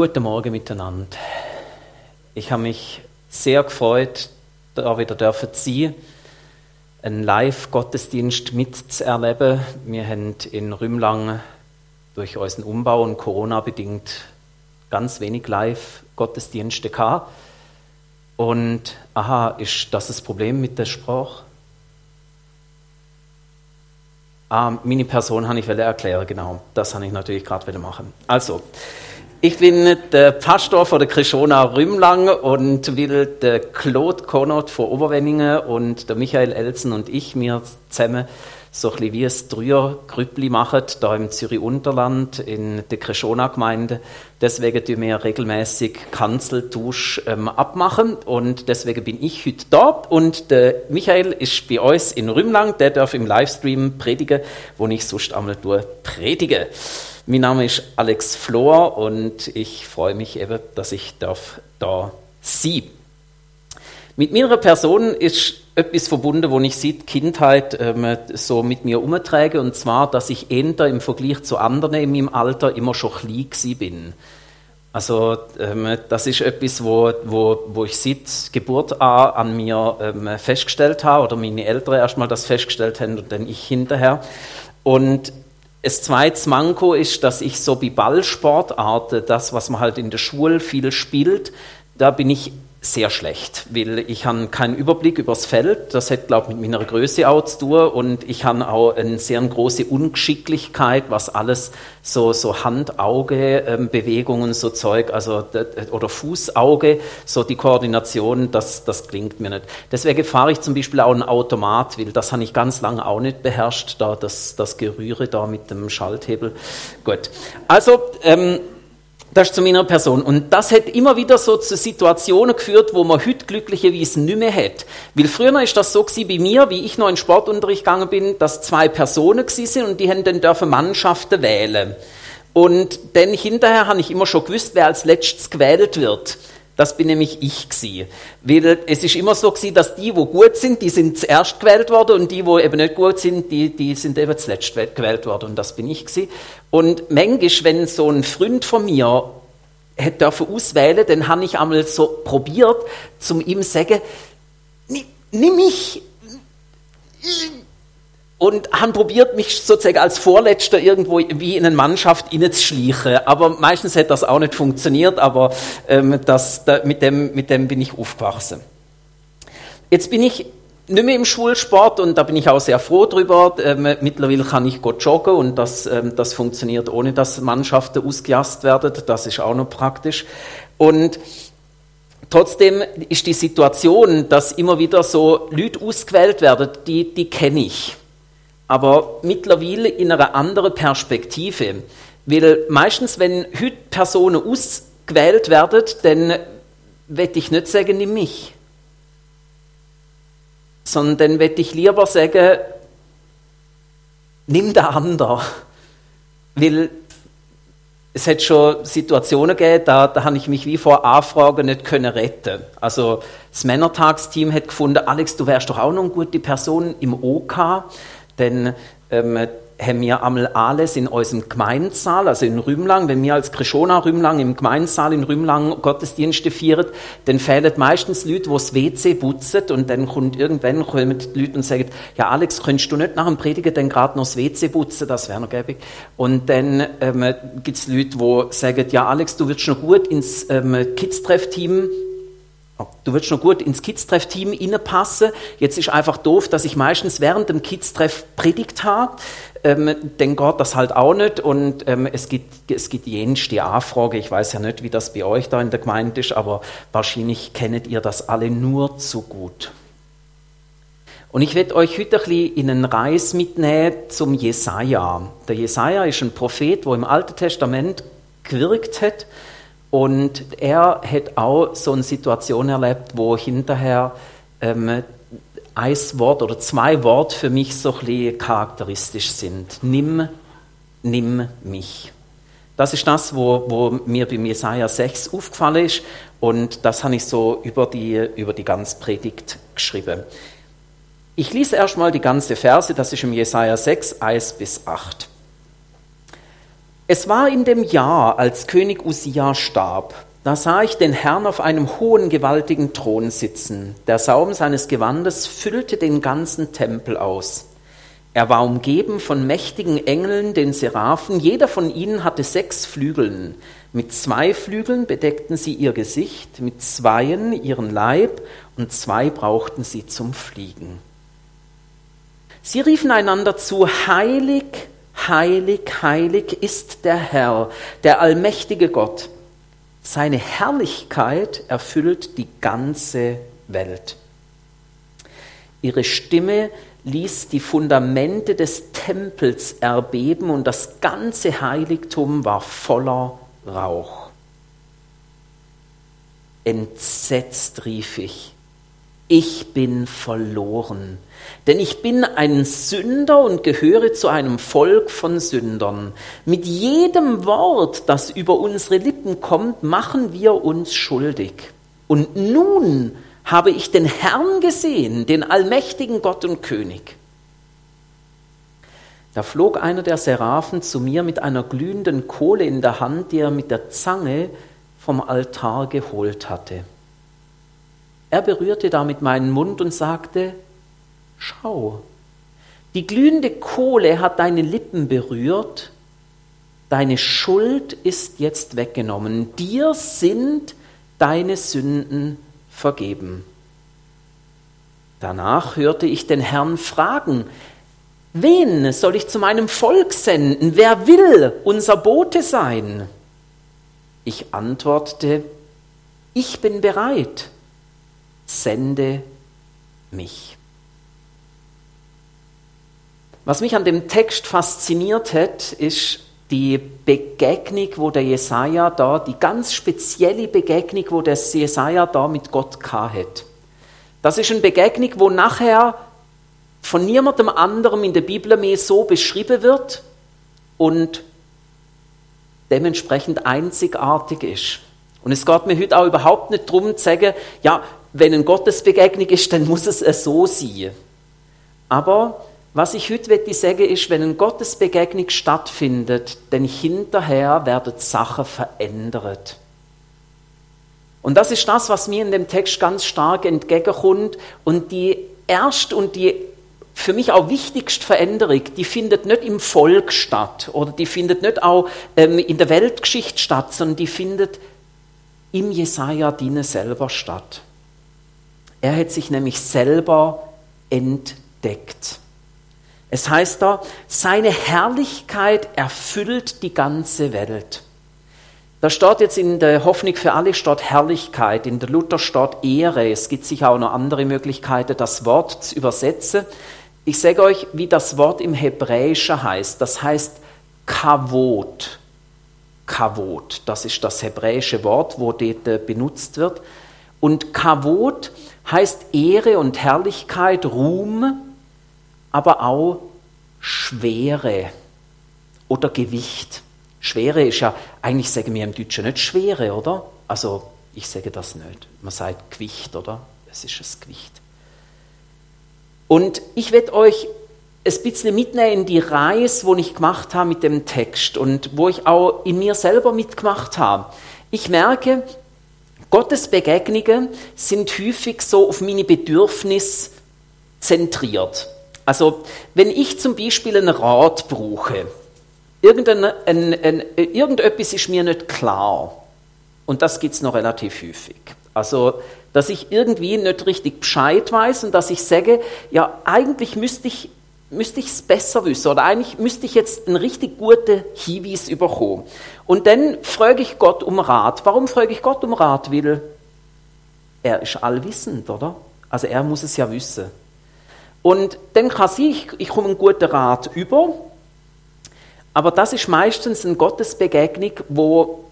Guten Morgen miteinander. Ich habe mich sehr gefreut, da wieder dürfen Sie einen Live-Gottesdienst mitzuerleben. Wir haben in Rümlang durch unseren Umbau und Corona bedingt ganz wenig Live-Gottesdienste gehabt. Und aha, ist das das Problem mit der Sprache? Ah, meine Person habe ich erklären, genau. Das habe ich natürlich gerade machen. Also, ich bin der Pastor von der Krishona Rümlang und will der Claude Konot von Oberwenningen und der Michael Elsen und ich mir zusammen so ein bisschen wie es Dreier Grüppli machen, da im Zürich-Unterland in der Krishona-Gemeinde. Deswegen tun wir regelmäßig Kanzeltusch ähm, abmachen und deswegen bin ich heute da und der Michael ist bei uns in Rümlang, der darf im Livestream predigen, wo ich sonst einmal predige. Mein Name ist Alex Flor und ich freue mich eben, dass ich darf da sein Mit meiner Person ist etwas verbunden, wo ich seit Kindheit ähm, so mit mir umtrage, und zwar, dass ich eher im Vergleich zu anderen in meinem Alter immer schon klein bin. Also ähm, das ist etwas, wo, wo, wo ich seit Geburt an, an mir ähm, festgestellt habe, oder meine Eltern erstmal das festgestellt haben und dann ich hinterher. Und das zweite Manko ist, dass ich so wie Ballsportarten, das, was man halt in der Schule viel spielt, da bin ich sehr schlecht, weil ich habe keinen Überblick übers Feld. Das hat, glaube ich, mit meiner Größe auch zu tun und ich habe auch eine sehr große Ungeschicklichkeit, was alles so, so Hand-Auge-Bewegungen, ähm, so Zeug, also oder Fuß-Auge, so die Koordination, das, das klingt mir nicht. Deswegen fahre ich zum Beispiel auch ein Automat, weil das habe ich ganz lange auch nicht beherrscht, da das, das Gerühre da mit dem Schalthebel. Gut. Also, ähm, das ist zu meiner Person. Und das hat immer wieder so zu Situationen geführt, wo man heute glücklicherweise nicht mehr hat. Weil früher ist das so gewesen bei mir, wie ich noch in Sportunterricht gegangen bin, dass zwei Personen gewesen sind und die haben dann dürfen Mannschaften wählen. Und dann hinterher habe ich immer schon gewusst, wer als letztes gewählt wird. Das bin nämlich ich gewesen. Weil es ist immer so gewesen, dass die, wo gut sind, die sind zuerst gewählt worden und die, wo eben nicht gut sind, die, die sind eben zuletzt gewählt worden und das bin ich gewesen. Und manchmal, wenn so ein Freund von mir hätte dürfen auswählen, dann habe ich einmal so probiert, zum ihm zu sagen, nimm mich, und haben probiert, mich sozusagen als Vorletzter irgendwo wie in eine Mannschaft reinzuschleichen. Aber meistens hat das auch nicht funktioniert, aber ähm, das, da, mit, dem, mit dem bin ich aufgewachsen. Jetzt bin ich nicht mehr im Schulsport und da bin ich auch sehr froh drüber. Ähm, mittlerweile kann ich gut joggen und das, ähm, das funktioniert ohne, dass Mannschaften ausgejast werden. Das ist auch noch praktisch. Und trotzdem ist die Situation, dass immer wieder so Leute ausgewählt werden, die, die kenne ich aber mittlerweile in einer anderen Perspektive. Weil meistens, wenn heute Personen ausgewählt werden, dann werde ich nicht sagen, nimm mich. Sondern dann werde ich lieber sagen, nimm der andere. Weil es hat schon Situationen gegeben, da, da habe ich mich wie vor Anfragen nicht können retten. Also das Männertagsteam hat gefunden, Alex, du wärst doch auch noch eine gute Person im OK dann ähm, haben wir einmal alles in unserem Gemeinsaal, also in Rümlang, wenn wir als Krishona Rümlang im Gemeinsaal in Rümlang Gottesdienste feiern, dann fehlen meistens Leute, die das WC putzen und dann kommt irgendwann kommen die Leute und sagen, ja Alex, könntest du nicht nach dem Predigen dann gerade noch das WC putzen, das wäre noch gäbig. Und dann ähm, gibt es Leute, die sagen, ja Alex, du wirst noch gut ins ähm, Kids-Treff-Team Du würdest noch gut ins Kids-Treff-Team passen. Jetzt ist einfach doof, dass ich meistens während dem Kids-Treff predigt habe. Ähm, dann geht das halt auch nicht. Und ähm, es gibt, es gibt jenste Anfrage. Ich weiß ja nicht, wie das bei euch da in der Gemeinde ist, aber wahrscheinlich kennt ihr das alle nur zu gut. Und ich werde euch heute ein bisschen in einen Reis mitnehmen zum Jesaja. Der Jesaja ist ein Prophet, der im Alten Testament gewirkt hat und er hat auch so eine Situation erlebt, wo hinterher ähm, ein Wort oder zwei Worte für mich so ein charakteristisch sind. Nimm, nimm mich. Das ist das, wo, wo mir bei Jesaja 6 aufgefallen ist und das habe ich so über die, über die ganze Predigt geschrieben. Ich lese erstmal die ganze Verse, das ist im Jesaja 6, 1 bis 8. Es war in dem Jahr, als König Usia starb, da sah ich den Herrn auf einem hohen, gewaltigen Thron sitzen. Der Saum seines Gewandes füllte den ganzen Tempel aus. Er war umgeben von mächtigen Engeln, den Seraphen. Jeder von ihnen hatte sechs Flügeln. Mit zwei Flügeln bedeckten sie ihr Gesicht, mit zweien ihren Leib und zwei brauchten sie zum Fliegen. Sie riefen einander zu, heilig, heilig, heilig ist der Herr, der allmächtige Gott. Seine Herrlichkeit erfüllt die ganze Welt. Ihre Stimme ließ die Fundamente des Tempels erbeben und das ganze Heiligtum war voller Rauch. Entsetzt rief ich, ich bin verloren, denn ich bin ein Sünder und gehöre zu einem Volk von Sündern. Mit jedem Wort, das über unsere Lippen kommt, machen wir uns schuldig. Und nun habe ich den Herrn gesehen, den allmächtigen Gott und König. Da flog einer der Seraphen zu mir mit einer glühenden Kohle in der Hand, die er mit der Zange vom Altar geholt hatte. Er berührte damit meinen Mund und sagte, Schau, die glühende Kohle hat deine Lippen berührt, deine Schuld ist jetzt weggenommen, dir sind deine Sünden vergeben. Danach hörte ich den Herrn fragen, wen soll ich zu meinem Volk senden? Wer will unser Bote sein? Ich antwortete, ich bin bereit, sende mich. Was mich an dem Text fasziniert hat, ist die Begegnung, wo der Jesaja da, die ganz spezielle Begegnung, wo der Jesaja da mit Gott hat. Das ist eine Begegnung, wo nachher von niemandem anderem in der Bibel mehr so beschrieben wird und dementsprechend einzigartig ist. Und es geht mir heute auch überhaupt nicht darum zu sagen, ja, wenn eine Gottesbegegnung ist, dann muss es so sein. Aber was ich heute möchte sagen, ist, wenn eine Gottesbegegnung stattfindet, dann hinterher werden Sachen verändert. Und das ist das, was mir in dem Text ganz stark entgegenkommt. Und die erste und die für mich auch wichtigste Veränderung, die findet nicht im Volk statt oder die findet nicht auch ähm, in der Weltgeschichte statt, sondern die findet im Jesaja Diener selber statt. Er hat sich nämlich selber entdeckt. Es heißt da, seine Herrlichkeit erfüllt die ganze Welt. Da steht jetzt in der Hoffnung für alle steht Herrlichkeit, in der Luther steht Ehre. Es gibt sicher auch noch andere Möglichkeiten, das Wort zu übersetzen. Ich sage euch, wie das Wort im Hebräischen heißt. Das heißt Kavot. Kavot, das ist das hebräische Wort, wo dort äh, benutzt wird. Und Kavot heißt Ehre und Herrlichkeit, Ruhm, aber auch Schwere oder Gewicht. Schwere ist ja, eigentlich sagen wir im Deutschen nicht Schwere, oder? Also, ich sage das nicht. Man sagt Gewicht, oder? Es ist das Gewicht. Und ich werde euch ein bisschen mitnehmen in die Reise, wo ich gemacht habe mit dem Text und wo ich auch in mir selber mitgemacht habe. Ich merke, Gottes Begegnungen sind häufig so auf meine Bedürfnisse zentriert. Also, wenn ich zum Beispiel einen Rat brauche, irgendein, ein, ein, irgendetwas ist mir nicht klar, und das gibt es noch relativ häufig. Also, dass ich irgendwie nicht richtig Bescheid weiß und dass ich sage, ja, eigentlich müsste ich müsste ich es besser wissen oder eigentlich müsste ich jetzt einen richtig guten Hinweis überkommen. Und dann frage ich Gott um Rat. Warum frage ich Gott um Rat? Weil er ist allwissend, oder? Also er muss es ja wissen. Und dann kann sie, ich, ich komme einen guten Rat über, aber das ist meistens eine Gottesbegegnung, wo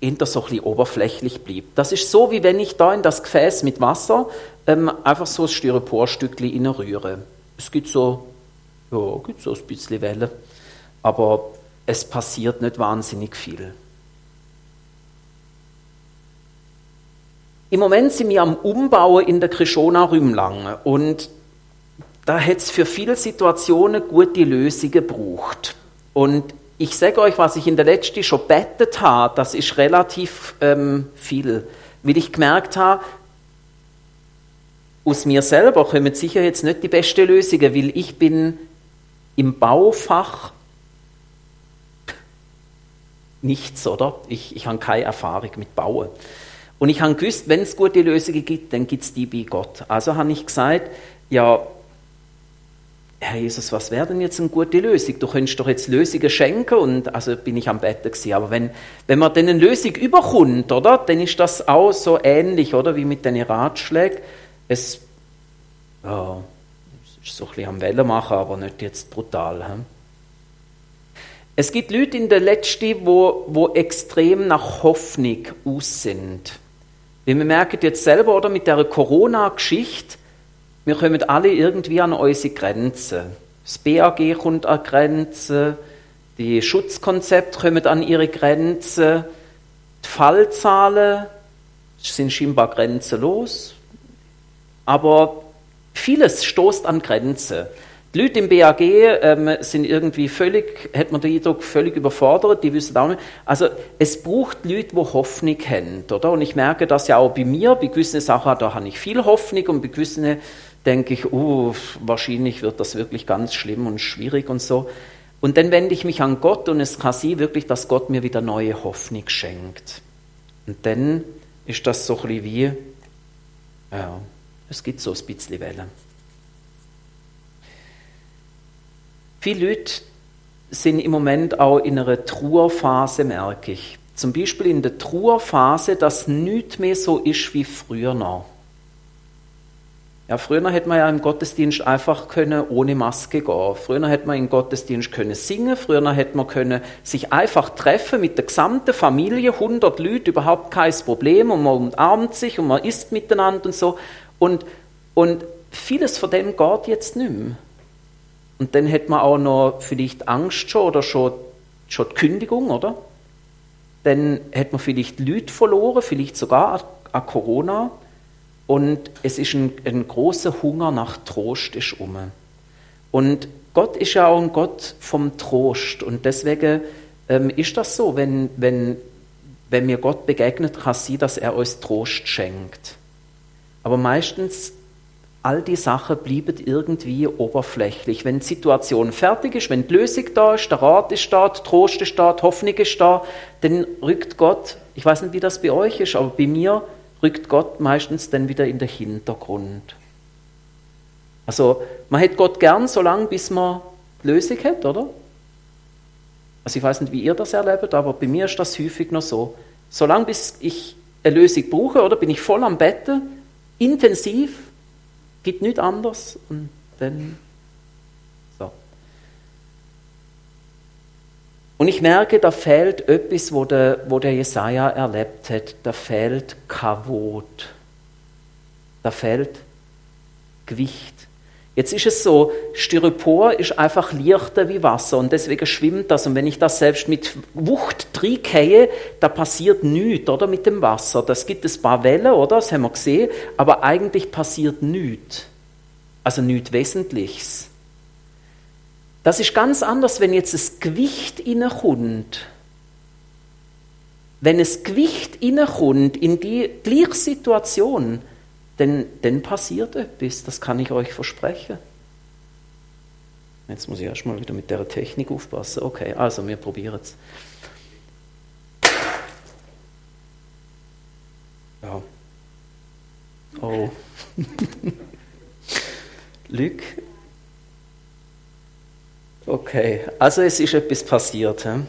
hinter so ein bisschen oberflächlich bleibt. Das ist so, wie wenn ich da in das Gefäß mit Wasser ähm, einfach so ein Styroporstückchen rühre. Es gibt so, ja, gibt so ein bisschen Welle, aber es passiert nicht wahnsinnig viel. Im Moment sind wir am Umbau in der Krishona Rümlang und da hätte es für viele Situationen gute Lösungen gebraucht. Und ich sage euch, was ich in der letzten schon bettet habe, das ist relativ ähm, viel. Weil ich gemerkt habe, aus mir selber kommen sicher jetzt nicht die beste Lösungen, weil ich bin im Baufach nichts, oder? Ich, ich habe keine Erfahrung mit Bauen. Und ich habe gewusst, wenn es gute Lösungen gibt, dann gibt es die bei Gott. Also habe ich gesagt, ja, Herr Jesus, was wäre denn jetzt eine gute Lösung? Du könntest doch jetzt Lösungen schenken und also bin ich am Bett gewesen. Aber wenn, wenn man dann eine Lösung überkommt, oder, dann ist das auch so ähnlich, oder, wie mit den Ratschlägen. Es, ja, ist so ein bisschen am Wellen machen, aber nicht jetzt brutal. He? Es gibt Leute in der Letzten, wo, wo extrem nach Hoffnung aus sind. Wie wir merken jetzt selber, oder, mit der Corona-Geschichte, wir kommen alle irgendwie an unsere Grenzen. Das BAG kommt an Grenzen, die Schutzkonzepte kommen an ihre Grenzen, die Fallzahlen sind scheinbar grenzenlos, aber vieles stoßt an Grenzen. Die Leute im BAG ähm, sind irgendwie völlig, hat man den Eindruck, völlig überfordert, die wissen auch nicht. Also es braucht Leute, die Hoffnung haben, oder? Und ich merke das ja auch bei mir, bei gewissen Sachen, da habe ich viel Hoffnung und bei gewissen denke ich, oh, wahrscheinlich wird das wirklich ganz schlimm und schwierig und so. Und dann wende ich mich an Gott und es kann sein wirklich, dass Gott mir wieder neue Hoffnung schenkt. Und dann ist das so ein bisschen wie, ja, es gibt so ein bisschen Wellen. Viele Leute sind im Moment auch in einer Trauerphase, merke ich. Zum Beispiel in der Trauerphase, dass nichts mehr so ist wie früher noch. Ja, früher hätte man ja im Gottesdienst einfach können ohne Maske gehen. Früher hätte man im Gottesdienst können singen. Früher hätte man können sich einfach treffen mit der gesamten Familie, 100 Leute, überhaupt kein Problem. Und man umarmt sich und man isst miteinander und so. Und, und vieles von dem geht jetzt nicht mehr. Und dann hätte man auch noch vielleicht Angst schon oder schon, schon die Kündigung, oder? Dann hätte man vielleicht Leute verloren, vielleicht sogar an Corona. Und es ist ein, ein großer Hunger nach Trost ist um. Und Gott ist ja auch ein Gott vom Trost. Und deswegen ähm, ist das so, wenn, wenn, wenn mir Gott begegnet, kann sein, dass er uns Trost schenkt. Aber meistens, all die Sachen bleiben irgendwie oberflächlich. Wenn die Situation fertig ist, wenn die Lösung da ist, der Rat ist da, der Trost ist da, die Hoffnung ist da, dann rückt Gott, ich weiß nicht, wie das bei euch ist, aber bei mir rückt Gott meistens dann wieder in den Hintergrund. Also man hätte Gott gern so lange, bis man die Lösung hat, oder? Also ich weiß nicht, wie ihr das erlebt, aber bei mir ist das häufig noch so. Solange bis ich eine Lösung brauche, oder bin ich voll am Betten, intensiv, gibt nichts anderes und dann Und ich merke, da fehlt etwas, wo der, wo der Jesaja erlebt hat. Da fehlt Kavot. Da fehlt Gewicht. Jetzt ist es so, Styropor ist einfach leichter wie Wasser und deswegen schwimmt das. Und wenn ich das selbst mit Wucht reingehe, da passiert nichts, oder, mit dem Wasser. Das gibt ein paar Wellen, oder, das haben wir gesehen, aber eigentlich passiert nichts. Also nichts Wesentliches. Das ist ganz anders, wenn jetzt das Gewicht innekommt. Wenn es Gewicht innekommt in die gleiche Situation, dann, dann passiert etwas, das kann ich euch versprechen. Jetzt muss ich erstmal wieder mit der Technik aufpassen. Okay, also wir probieren es. Ja. Oh. Lüg, Okay, also es ist etwas passiert. He?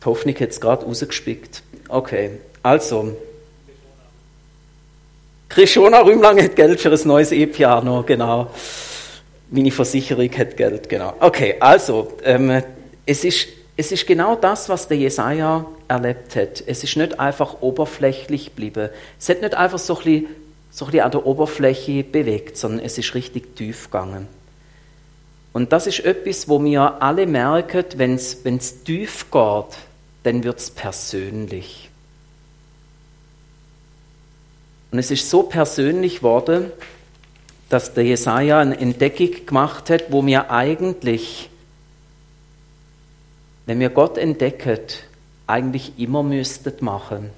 Die Hoffnung hat es gerade rausgespickt. Okay, also. Krishona Rümlang hat Geld für ein neues E-Piano, genau. Meine Versicherung hat Geld, genau. Okay, also, ähm, es, ist, es ist genau das, was der Jesaja erlebt hat. Es ist nicht einfach oberflächlich geblieben. Es hat nicht einfach so ein bisschen, so ein bisschen an der Oberfläche bewegt, sondern es ist richtig tief gegangen. Und das ist etwas, wo wir alle merken, wenn es tief geht, dann wird es persönlich. Und es ist so persönlich geworden, dass der Jesaja eine Entdeckung gemacht hat, wo wir eigentlich wenn wir Gott entdecken, eigentlich immer müsstet machen.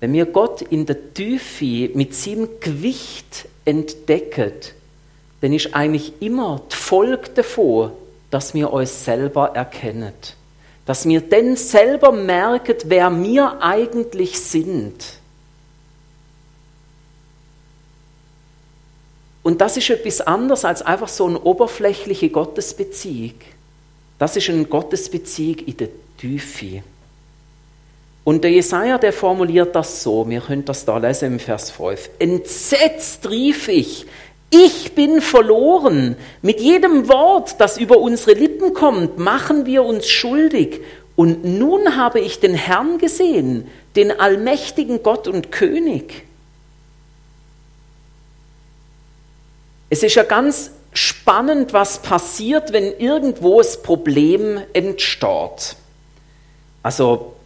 Wenn wir Gott in der Tiefe mit seinem Gewicht entdecken, dann ist eigentlich immer die Folge davon, dass wir uns selber erkennen. Dass wir dann selber merken, wer wir eigentlich sind. Und das ist etwas anderes als einfach so eine oberflächliche Gottesbeziehung. Das ist eine Gottesbeziehung in der Tiefe. Und der Jesaja, der formuliert das so, wir können das da lesen im Vers 5. Entsetzt rief ich, ich bin verloren. Mit jedem Wort, das über unsere Lippen kommt, machen wir uns schuldig. Und nun habe ich den Herrn gesehen, den allmächtigen Gott und König. Es ist ja ganz spannend, was passiert, wenn irgendwo das Problem entsteht. Also,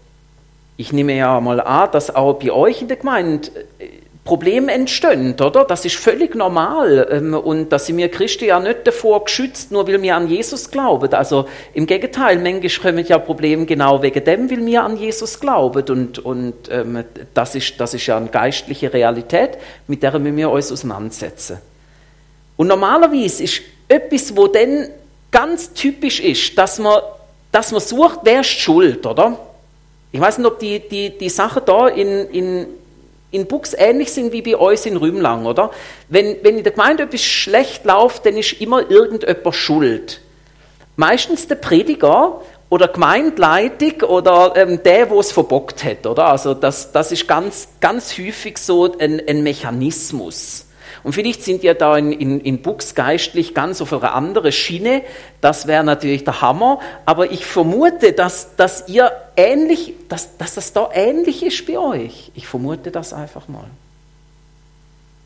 ich nehme ja mal an, dass auch bei euch in der Gemeinde äh, Probleme entstehen, oder? Das ist völlig normal. Ähm, und da sind wir Christen ja nicht davor geschützt, nur weil wir an Jesus glauben. Also im Gegenteil, manchmal kommen ja Probleme genau wegen dem, weil wir an Jesus glauben. Und, und ähm, das, ist, das ist ja eine geistliche Realität, mit der wir uns auseinandersetzen. Und normalerweise ist etwas, wo dann ganz typisch ist, dass man, dass man sucht, wer ist schuld, oder? Ich weiß nicht, ob die, die, die Sachen da in, in, in Buchs ähnlich sind wie bei uns in Rümlang, oder? Wenn, wenn in der Gemeinde etwas schlecht läuft, dann ist immer irgendjemand schuld. Meistens der Prediger oder Gemeindeleitung oder ähm, der, wo es verbockt hat, oder? Also das, das ist ganz, ganz häufig so ein, ein Mechanismus. Und vielleicht sind wir da in, in, in Bux geistlich ganz auf eine andere Schiene. Das wäre natürlich der Hammer. Aber ich vermute, dass, dass ihr ähnlich, dass, dass das da ähnlich ist bei euch. Ich vermute das einfach mal.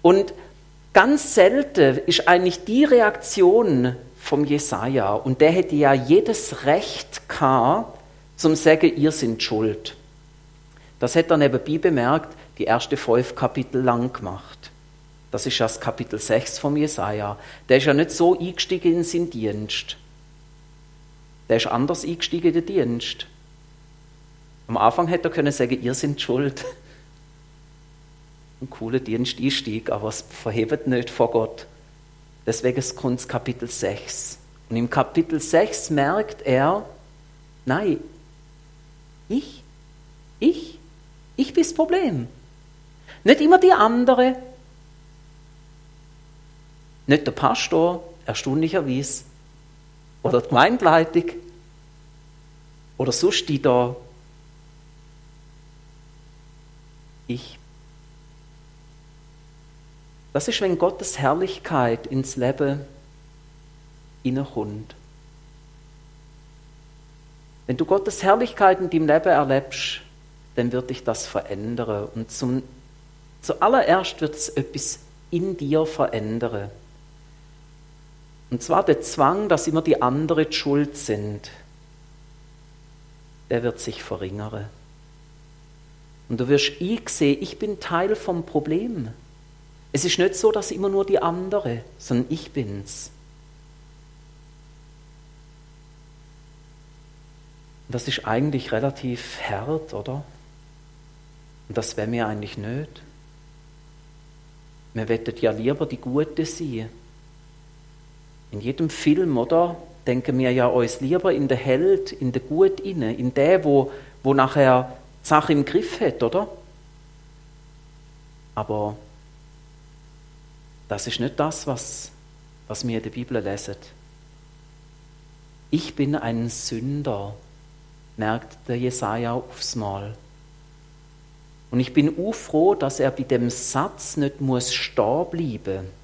Und ganz selten ist eigentlich die Reaktion vom Jesaja. Und der hätte ja jedes Recht gehabt, zum sagen, ihr seid schuld. Das hätte er nebenbei bemerkt, die erste fünf Kapitel lang gemacht. Das ist das Kapitel 6 vom Jesaja. Der ist ja nicht so eingestiegen in seinen Dienst. Der ist anders eingestiegen in den Dienst. Am Anfang hätte er können sagen, ihr seid schuld. Ein cooler Diensteinstieg, aber es verhebt nicht vor Gott. Deswegen kommt es Kapitel 6. Und im Kapitel 6 merkt er, nein, ich, ich, ich bin das Problem. Nicht immer die andere, nicht der Pastor, erstaunlicherweise, oder die Gemeindeleitung, oder sonst die da. Ich. Das ist, wenn Gottes Herrlichkeit ins Leben hineinkommt. Wenn du Gottes Herrlichkeit in deinem Leben erlebst, dann wird dich das verändern. Und zum, zuallererst wird es etwas in dir verändern. Und zwar der Zwang, dass immer die anderen schuld sind, der wird sich verringern. Und du wirst ich sehen, ich bin Teil vom Problem. Es ist nicht so, dass immer nur die andere, sondern ich bin's. Das ist eigentlich relativ hart, oder? Und das wäre mir eigentlich nicht. Wir wettet ja lieber die Gute sein in jedem Film, oder? Denken wir ja uns lieber in den Held, in den Gut inne, in der, wo, wo nachher die Sache im Griff hat, oder? Aber das ist nicht das, was, was wir in der Bibel lesen. Ich bin ein Sünder, merkt der Jesaja aufs Mal. Und ich bin auch froh, dass er bei dem Satz nicht muss stehen bleiben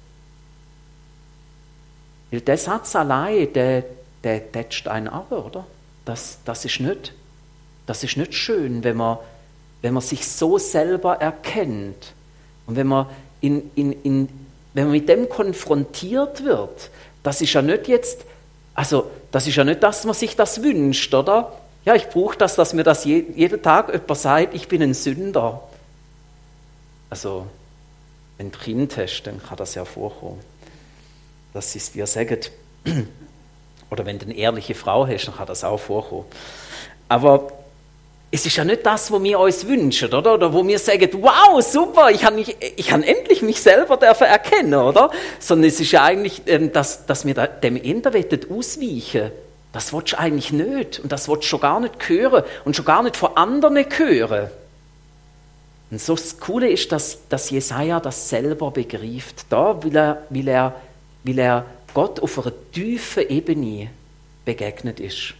weil der Satz allein, der, der tätscht einen ab, oder? Das, das, ist nicht, das ist nicht schön, wenn man, wenn man sich so selber erkennt und wenn man, in, in, in, wenn man mit dem konfrontiert wird. Das ist ja nicht jetzt, also das ist ja nicht, dass man sich das wünscht, oder? Ja, ich brauche das, dass mir das je, jeden Tag jemand sagt, ich bin ein Sünder. Also, wenn du Kind hast, dann kann das ja vorkommen dass sie es dir sagen. Oder wenn du eine ehrliche Frau hast, dann kann das auch vorkommen. Aber es ist ja nicht das, was wir uns wünschen, oder? Oder wo wir sagen, wow, super, ich habe mich, ich habe endlich mich selber dürfen erkennen, oder? Sondern es ist ja eigentlich, ähm, dass, dass wir dem Ende ausweichen. Das willst du eigentlich nicht. Und das willst du schon gar nicht hören. Und schon gar nicht von anderen hören. Und so das Coole ist, dass, dass Jesaja das selber begreift. Da will er, will er, will er Gott auf einer tiefen Ebene begegnet ist.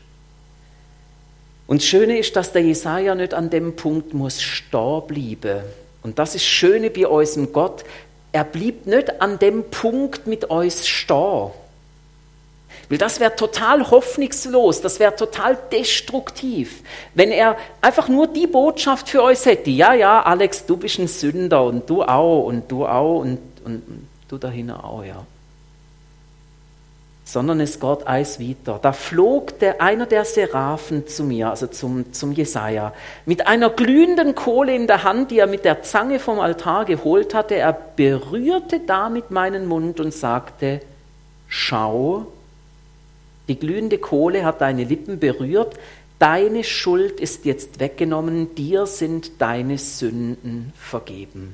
Und das Schöne ist, dass der Jesaja nicht an dem Punkt muss stehen bleiben. Und das ist das Schöne bei unserem Gott. Er blieb nicht an dem Punkt mit uns stehen. Weil das wäre total hoffnungslos, das wäre total destruktiv, wenn er einfach nur die Botschaft für euch hätte. Ja, ja, Alex, du bist ein Sünder und du auch und du auch und, und, und du dahin auch, ja sondern es geht eins weiter. Da flog der, einer der Seraphen zu mir, also zum, zum Jesaja, mit einer glühenden Kohle in der Hand, die er mit der Zange vom Altar geholt hatte. Er berührte damit meinen Mund und sagte: Schau, die glühende Kohle hat deine Lippen berührt, deine Schuld ist jetzt weggenommen, dir sind deine Sünden vergeben.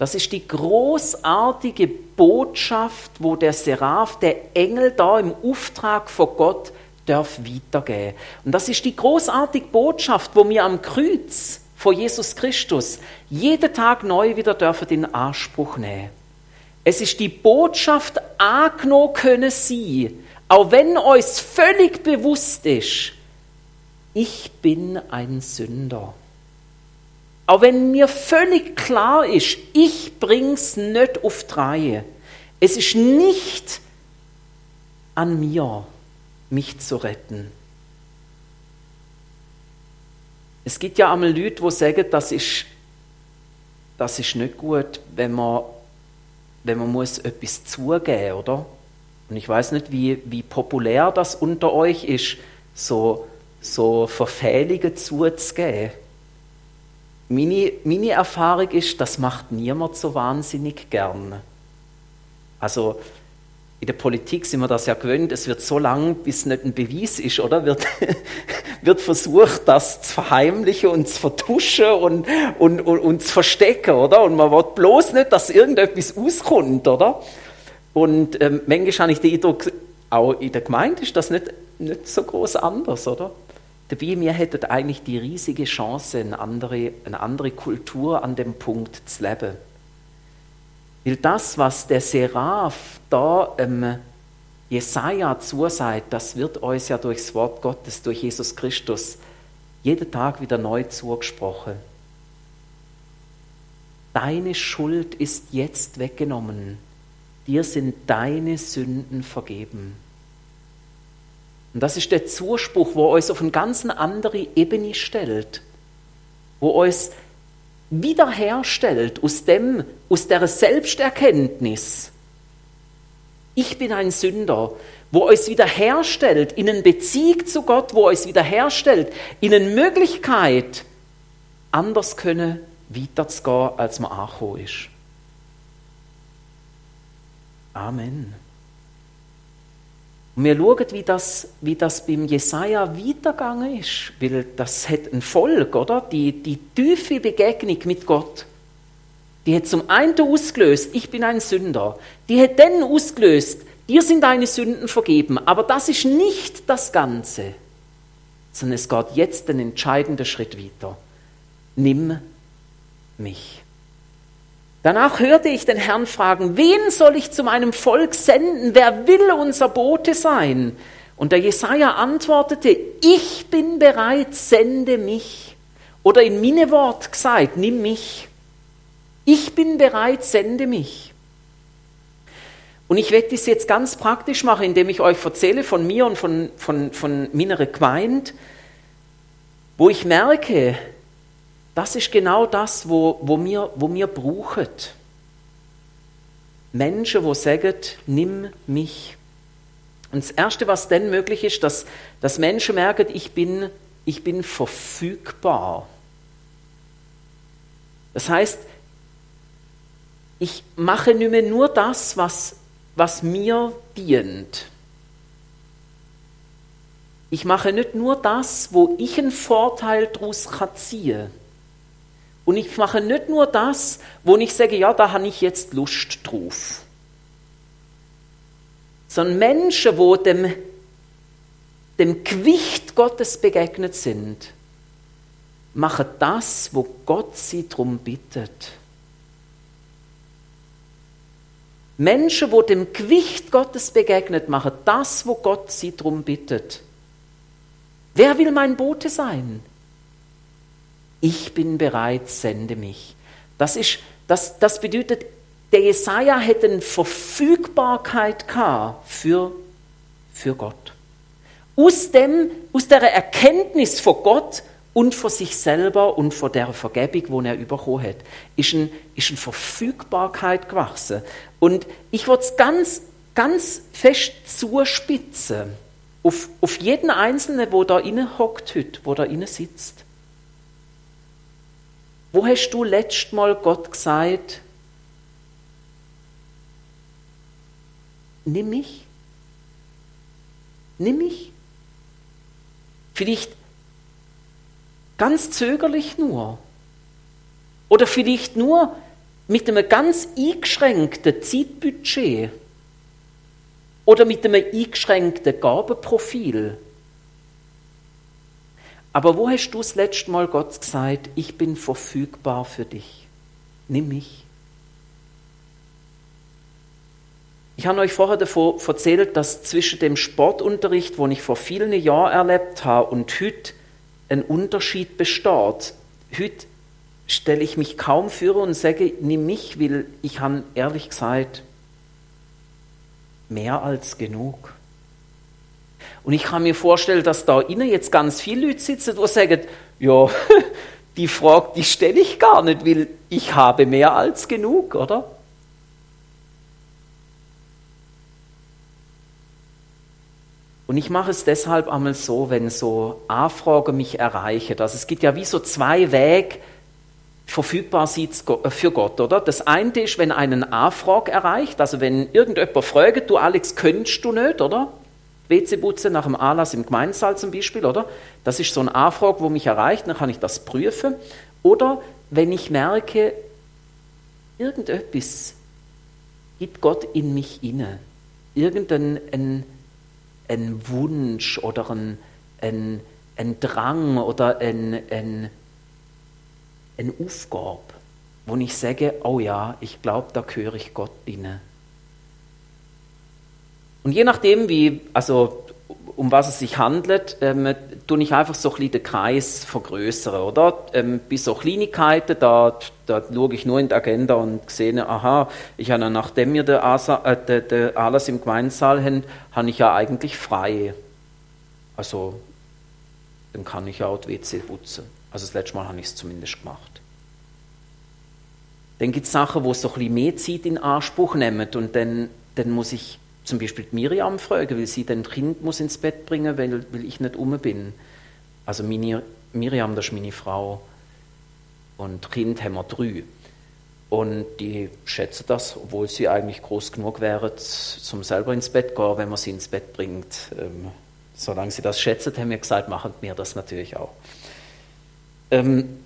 Das ist die großartige Botschaft, wo der Seraph, der Engel da im Auftrag von Gott darf weitergehen. Und das ist die großartige Botschaft, wo wir am Kreuz vor Jesus Christus jeden Tag neu wieder dürfen in Anspruch nehmen. Es ist die Botschaft angenommen können sie, auch wenn uns völlig bewusst ist, ich bin ein Sünder. Auch wenn mir völlig klar ist, ich bring's nicht auf die Reihe. Es ist nicht an mir, mich zu retten. Es gibt ja einmal Leute, die sagen, das ist, das ist nicht gut, wenn man, wenn man muss etwas zugeben, oder? Und ich weiß nicht, wie, wie populär das unter euch ist, so, so Verfehlungen zuzugeben. Meine, meine Erfahrung ist, das macht niemand so wahnsinnig gern. Also in der Politik sind wir das ja gewöhnt, es wird so lang, bis nicht ein Beweis ist, oder? Wird, wird versucht, das zu verheimlichen und zu vertuschen und, und, und, und zu verstecken, oder? Und man will bloß nicht, dass irgendetwas auskommt, oder? Und ähm, manchmal habe ich den Eindruck, auch in der Gemeinde ist das nicht, nicht so groß anders, oder? Dabei, wir hätten eigentlich die riesige Chance, eine andere, eine andere Kultur an dem Punkt zu leben. Weil das, was der Seraph da ähm, Jesaja zusagt, das wird uns ja durchs Wort Gottes, durch Jesus Christus, jeden Tag wieder neu zugesprochen. Deine Schuld ist jetzt weggenommen. Dir sind deine Sünden vergeben. Und das ist der Zuspruch, wo uns auf eine ganz andere Ebene stellt, wo uns wiederherstellt aus dem, aus der Selbsterkenntnis. Ich bin ein Sünder, wo uns wiederherstellt in eine Beziehung zu Gott, wo uns wiederherstellt in eine Möglichkeit, anders können weiterzugehen, als man angekommen ist. Amen. Und wir schauen, wie das, wie das beim Jesaja weitergegangen ist, weil das hat ein Volk, oder? Die, die tiefe Begegnung mit Gott. Die hat zum einen ausgelöst, ich bin ein Sünder. Die hat dann ausgelöst, dir sind deine Sünden vergeben. Aber das ist nicht das Ganze, sondern es geht jetzt ein entscheidender Schritt weiter. Nimm mich. Danach hörte ich den Herrn fragen, wen soll ich zu meinem Volk senden? Wer will unser Bote sein? Und der Jesaja antwortete, ich bin bereit, sende mich. Oder in meine Wort gesagt, nimm mich. Ich bin bereit, sende mich. Und ich werde das jetzt ganz praktisch machen, indem ich euch erzähle von mir und von, von, von meiner Gemeinde, wo ich merke, das ist genau das, wo, wo, wir, wo wir brauchen. Menschen, die sagen, nimm mich. Und das Erste, was dann möglich ist, dass, dass Menschen merken, ich bin, ich bin verfügbar. Das heißt, ich mache nicht mehr nur das, was, was mir dient, Ich mache nicht nur das, wo ich einen Vorteil daraus ziehen kann. Und ich mache nicht nur das, wo ich sage, ja, da habe ich jetzt Lust drauf. Sondern Menschen, wo dem, dem Gewicht Gottes begegnet sind, machen das, wo Gott sie darum bittet. Menschen, wo dem Gewicht Gottes begegnet, machen das, wo Gott sie darum bittet. Wer will mein Bote sein? Ich bin bereit, sende mich. Das, ist, das, das bedeutet, der Jesaja hätte eine Verfügbarkeit gehabt für, für Gott. Aus, dem, aus der Erkenntnis von Gott und von sich selber und von der Vergebung, die er bekommen hat, ist, ein, ist eine Verfügbarkeit gewachsen. Und ich würde es ganz, ganz fest zuspitzen auf, auf jeden Einzelnen, wo da inne hockt heute, wo da inne sitzt. Wo hast du letzt Mal Gott gesagt, nimm mich? Nimm mich? Vielleicht ganz zögerlich nur. Oder vielleicht nur mit einem ganz eingeschränkten Zeitbudget oder mit einem eingeschränkten Gabenprofil. Aber wo hast du das letzte Mal Gott gesagt, ich bin verfügbar für dich? Nimm mich. Ich habe euch vorher davon erzählt, dass zwischen dem Sportunterricht, den ich vor vielen Jahren erlebt habe, und heute ein Unterschied besteht. Heute stelle ich mich kaum für und sage, nimm mich, weil ich habe ehrlich gesagt mehr als genug. Und ich kann mir vorstellen, dass da innen jetzt ganz viele Leute sitzen, die sagen, ja, die Frage, die stelle ich gar nicht, weil ich habe mehr als genug, oder? Und ich mache es deshalb einmal so, wenn so Anfragen mich erreichen. Also es gibt ja wie so zwei Wege, verfügbar sieht äh, für Gott, oder? Das eine ist, wenn einen Anfrage erreicht, also wenn irgendjemand fragt, du Alex, könntest du nicht, oder? WC putzen nach dem Anlass im Gemeinsaal zum Beispiel, oder? Das ist so eine Anfrage, wo mich erreicht, dann kann ich das prüfen. Oder wenn ich merke, irgendetwas gibt Gott in mich inne, irgendein ein, ein Wunsch oder ein, ein, ein Drang oder ein, ein eine Aufgabe, wo ich sage, oh ja, ich glaube, da gehöre ich Gott inne. Und je nachdem, wie, also um was es sich handelt, ähm, tue ich einfach so ein bisschen den Kreis vergrößern, oder? Ähm, bis so Kleinigkeiten, da, da schaue ich nur in die Agenda und sehe, aha, ich habe nachdem wir den, Asa, äh, den, den Anlass im Gemeinsaal haben, habe ich ja eigentlich frei. Also, dann kann ich ja auch die WC putzen. Also das letzte Mal habe ich es zumindest gemacht. Dann gibt es Sachen, wo es so ein bisschen mehr Zeit in Anspruch nehmen und dann, dann muss ich zum Beispiel die Miriam fragen, weil sie dann Kind muss ins Bett bringen, weil, weil ich nicht um bin. Also meine, Miriam, das ist meine Frau und Kind haben wir drei. Und die schätzen das, obwohl sie eigentlich groß genug wären, zum selber ins Bett gehen, wenn man sie ins Bett bringt. Ähm, solange sie das schätzen, haben wir gesagt, machen wir das natürlich auch ähm,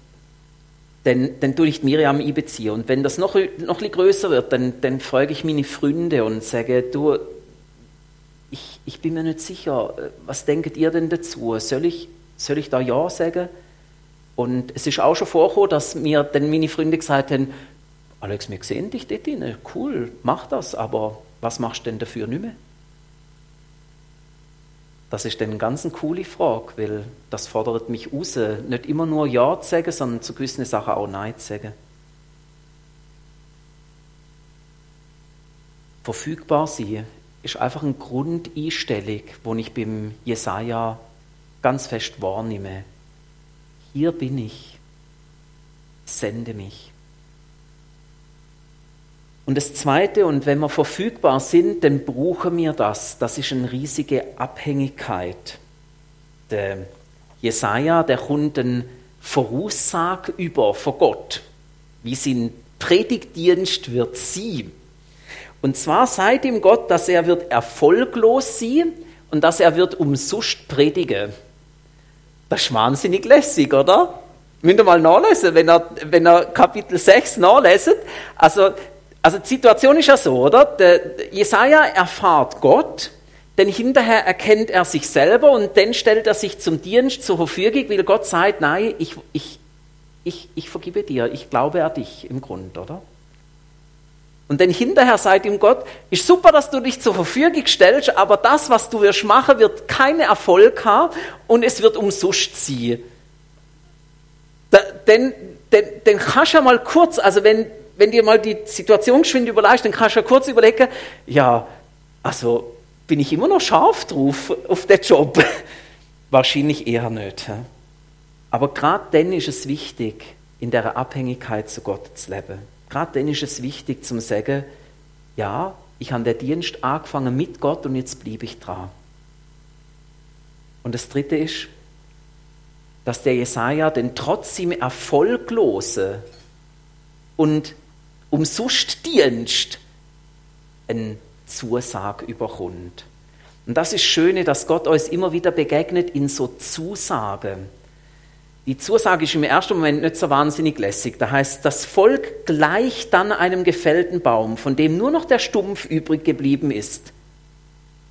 dann, dann tue ich Miriam einbeziehen. Und wenn das noch, noch ein größer wird, dann, dann frage ich meine Freunde und sage, du, ich, ich bin mir nicht sicher, was denkt ihr denn dazu? Soll ich, soll ich da Ja sagen? Und es ist auch schon vorgekommen, dass mir dann meine Freunde gesagt haben, Alex, wir sehen dich dort drin, cool, mach das, aber was machst du denn dafür nicht mehr? Das ist dann eine ganz coole Frage, weil das fordert mich raus, nicht immer nur Ja zu sagen, sondern zu gewissen Sachen auch Nein zu sagen. Verfügbar sein ist einfach eine Grundeinstellung, die ich beim Jesaja ganz fest wahrnehme. Hier bin ich, sende mich. Und das Zweite, und wenn wir verfügbar sind, dann brauchen wir das. Das ist eine riesige Abhängigkeit. Der Jesaja, der kommt eine Voraussage über von Gott, wie sein Predigtdienst wird sein. Und zwar sagt ihm Gott, dass er wird erfolglos sein und dass er wird umsonst predigen. Das ist wahnsinnig lässig, oder? Müsst ihr mal nachlesen, wenn er, wenn er Kapitel 6 nachleset. Also, also die Situation ist ja so, oder? Der Jesaja erfahrt Gott, denn hinterher erkennt er sich selber und dann stellt er sich zum Dienst zur Verfügung, weil Gott sagt, nein, ich, ich, ich, ich vergebe dir, ich glaube an dich im Grund, oder? Und dann hinterher sagt ihm Gott, ist super, dass du dich zur Verfügung stellst, aber das, was du wirst machen, wird keinen Erfolg haben und es wird umsonst ziehen. Da, denn, denn, denn kannst du ja mal kurz, also wenn, wenn dir mal die Situation geschwind überlegst, dann kannst du ja kurz überlegen, ja, also bin ich immer noch scharf drauf auf den Job? Wahrscheinlich eher nicht. Aber gerade dann ist es wichtig, in der Abhängigkeit zu Gott zu leben. Gerade dann ist es wichtig zu sagen, ja, ich habe den Dienst angefangen mit Gott und jetzt blieb ich dran. Und das Dritte ist, dass der Jesaja den trotzdem erfolglosen und umsonst Dienst ein Zusage überkommt. Und das ist Schöne, dass Gott uns immer wieder begegnet in so Zusagen. Die Zusage ist im ersten Moment nicht so wahnsinnig lässig. Da heißt, das Volk gleicht dann einem gefällten Baum, von dem nur noch der Stumpf übrig geblieben ist.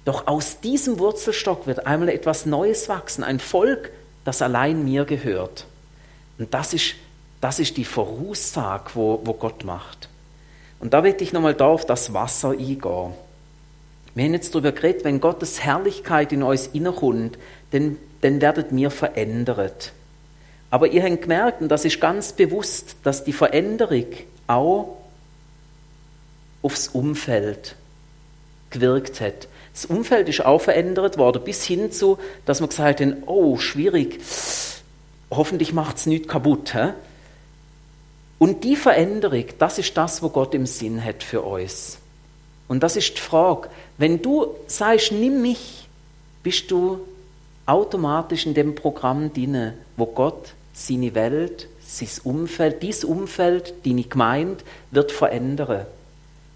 Doch aus diesem Wurzelstock wird einmal etwas Neues wachsen, ein Volk, das allein mir gehört. Und das ist, das ist die Voraussage, wo, wo Gott macht. Und da will ich nochmal da auf das Wasser eingehen. Wir haben jetzt darüber geredet, wenn Gottes Herrlichkeit in uns innerkommt, dann, dann werdet mir verändert. Aber ihr habt gemerkt, und das ist ganz bewusst, dass die Veränderung auch aufs Umfeld gewirkt hat. Das Umfeld ist auch verändert worden, bis hin zu, dass man gesagt hat, oh, schwierig, hoffentlich macht es nichts kaputt. He? Und die Veränderung, das ist das, was Gott im Sinn hat für uns. Und das ist die Frage, wenn du sagst, nimm mich, bist du automatisch in dem Programm drin, wo Gott seine Welt, sein Umfeld, dies Umfeld, deine Gemeinde, wird verändern.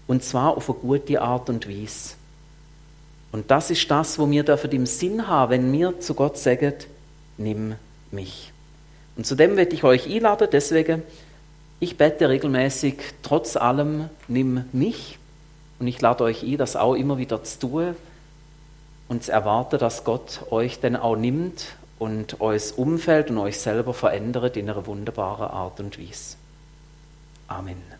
Und zwar auf eine gute Art und Weise. Und das ist das, wo wir dürfen im Sinn haben, wenn wir zu Gott sagen, nimm mich. Und zu dem werde ich euch einladen, deswegen, ich bete regelmäßig, trotz allem, nimm mich. Und ich lade euch ein, das auch immer wieder zu tun und zu erwarten, dass Gott euch dann auch nimmt und euer Umfeld und euch selber verändert in einer wunderbaren Art und Weise. Amen.